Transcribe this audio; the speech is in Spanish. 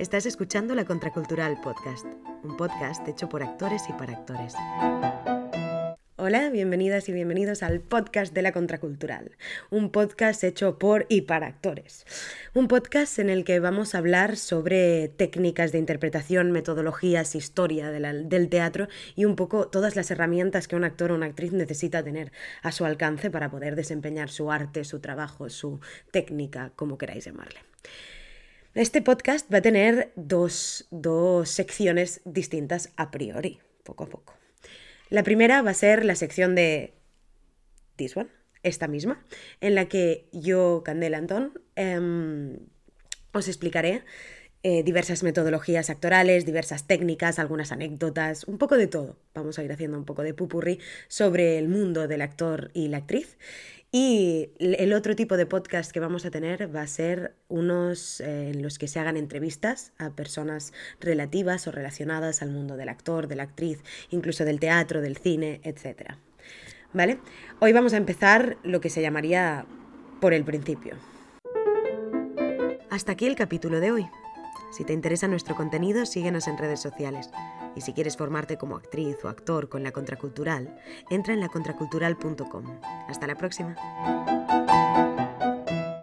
Estás escuchando La Contracultural Podcast, un podcast hecho por actores y para actores. Hola, bienvenidas y bienvenidos al podcast de la Contracultural, un podcast hecho por y para actores. Un podcast en el que vamos a hablar sobre técnicas de interpretación, metodologías, historia del teatro y un poco todas las herramientas que un actor o una actriz necesita tener a su alcance para poder desempeñar su arte, su trabajo, su técnica, como queráis llamarle. Este podcast va a tener dos, dos secciones distintas a priori, poco a poco. La primera va a ser la sección de This One, esta misma, en la que yo, Candela Antón, em, os explicaré eh, diversas metodologías actorales, diversas técnicas, algunas anécdotas, un poco de todo. Vamos a ir haciendo un poco de pupurri sobre el mundo del actor y la actriz. Y el otro tipo de podcast que vamos a tener va a ser unos eh, en los que se hagan entrevistas a personas relativas o relacionadas al mundo del actor, de la actriz, incluso del teatro, del cine, etc. ¿Vale? Hoy vamos a empezar lo que se llamaría por el principio. Hasta aquí el capítulo de hoy. Si te interesa nuestro contenido, síguenos en redes sociales. Y si quieres formarte como actriz o actor con la contracultural, entra en lacontracultural.com. Hasta la próxima.